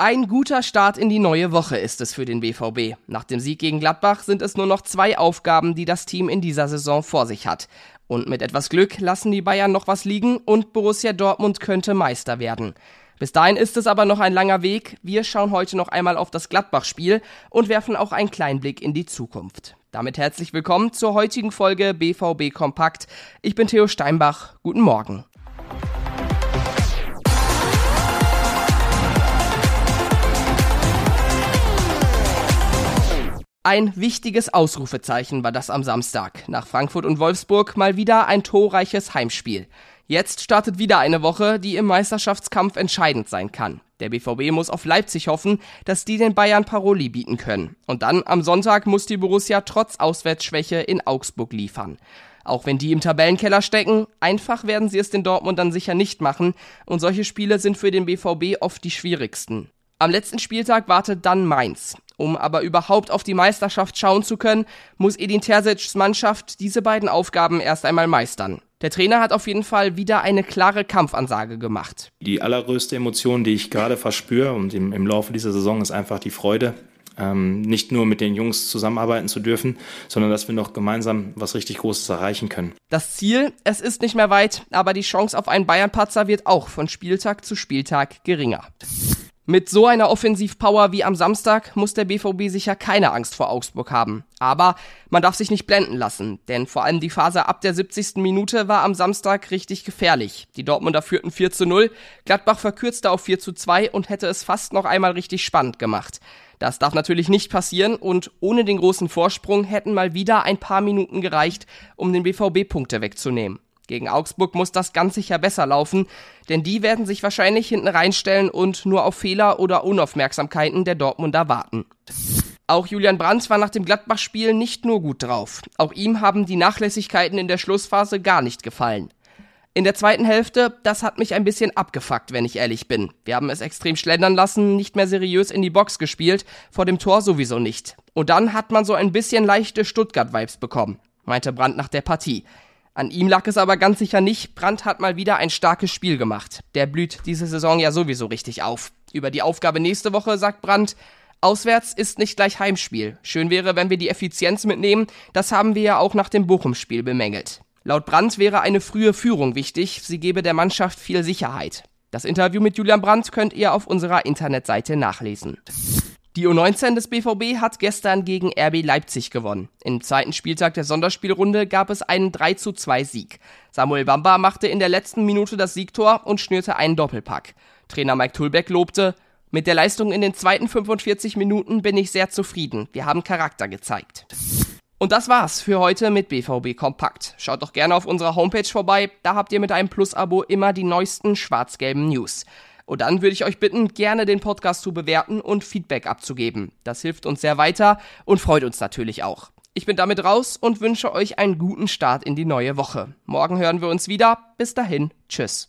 Ein guter Start in die neue Woche ist es für den BVB. Nach dem Sieg gegen Gladbach sind es nur noch zwei Aufgaben, die das Team in dieser Saison vor sich hat. Und mit etwas Glück lassen die Bayern noch was liegen und Borussia Dortmund könnte Meister werden. Bis dahin ist es aber noch ein langer Weg. Wir schauen heute noch einmal auf das Gladbach-Spiel und werfen auch einen kleinen Blick in die Zukunft. Damit herzlich willkommen zur heutigen Folge BVB Kompakt. Ich bin Theo Steinbach. Guten Morgen. Ein wichtiges Ausrufezeichen war das am Samstag. Nach Frankfurt und Wolfsburg mal wieder ein torreiches Heimspiel. Jetzt startet wieder eine Woche, die im Meisterschaftskampf entscheidend sein kann. Der BVB muss auf Leipzig hoffen, dass die den Bayern Paroli bieten können. Und dann am Sonntag muss die Borussia trotz Auswärtsschwäche in Augsburg liefern. Auch wenn die im Tabellenkeller stecken, einfach werden sie es den Dortmund dann sicher nicht machen. Und solche Spiele sind für den BVB oft die schwierigsten. Am letzten Spieltag wartet dann Mainz. Um aber überhaupt auf die Meisterschaft schauen zu können, muss Edin Terzic's Mannschaft diese beiden Aufgaben erst einmal meistern. Der Trainer hat auf jeden Fall wieder eine klare Kampfansage gemacht. Die allergrößte Emotion, die ich gerade verspüre und im, im Laufe dieser Saison ist einfach die Freude, ähm, nicht nur mit den Jungs zusammenarbeiten zu dürfen, sondern dass wir noch gemeinsam was richtig Großes erreichen können. Das Ziel, es ist nicht mehr weit, aber die Chance auf einen Bayern-Patzer wird auch von Spieltag zu Spieltag geringer. Mit so einer Offensivpower wie am Samstag muss der BVB sicher keine Angst vor Augsburg haben. Aber man darf sich nicht blenden lassen, denn vor allem die Phase ab der 70. Minute war am Samstag richtig gefährlich. Die Dortmunder führten 4 zu 0, Gladbach verkürzte auf 4 zu 2 und hätte es fast noch einmal richtig spannend gemacht. Das darf natürlich nicht passieren und ohne den großen Vorsprung hätten mal wieder ein paar Minuten gereicht, um den BVB Punkte wegzunehmen. Gegen Augsburg muss das ganz sicher besser laufen, denn die werden sich wahrscheinlich hinten reinstellen und nur auf Fehler oder Unaufmerksamkeiten der Dortmunder warten. Auch Julian Brandt war nach dem Gladbach-Spiel nicht nur gut drauf. Auch ihm haben die Nachlässigkeiten in der Schlussphase gar nicht gefallen. In der zweiten Hälfte, das hat mich ein bisschen abgefuckt, wenn ich ehrlich bin. Wir haben es extrem schlendern lassen, nicht mehr seriös in die Box gespielt, vor dem Tor sowieso nicht. Und dann hat man so ein bisschen leichte Stuttgart-Vibes bekommen, meinte Brandt nach der Partie. An ihm lag es aber ganz sicher nicht. Brandt hat mal wieder ein starkes Spiel gemacht. Der blüht diese Saison ja sowieso richtig auf. Über die Aufgabe nächste Woche sagt Brandt, Auswärts ist nicht gleich Heimspiel. Schön wäre, wenn wir die Effizienz mitnehmen. Das haben wir ja auch nach dem Bochum-Spiel bemängelt. Laut Brandt wäre eine frühe Führung wichtig. Sie gebe der Mannschaft viel Sicherheit. Das Interview mit Julian Brandt könnt ihr auf unserer Internetseite nachlesen. Die U19 des BVB hat gestern gegen RB Leipzig gewonnen. Im zweiten Spieltag der Sonderspielrunde gab es einen 3 zu 2 Sieg. Samuel Bamba machte in der letzten Minute das Siegtor und schnürte einen Doppelpack. Trainer Mike Tulbeck lobte, mit der Leistung in den zweiten 45 Minuten bin ich sehr zufrieden. Wir haben Charakter gezeigt. Und das war's für heute mit BVB Kompakt. Schaut doch gerne auf unserer Homepage vorbei, da habt ihr mit einem Plus-Abo immer die neuesten schwarz-gelben News. Und dann würde ich euch bitten, gerne den Podcast zu bewerten und Feedback abzugeben. Das hilft uns sehr weiter und freut uns natürlich auch. Ich bin damit raus und wünsche euch einen guten Start in die neue Woche. Morgen hören wir uns wieder. Bis dahin, tschüss.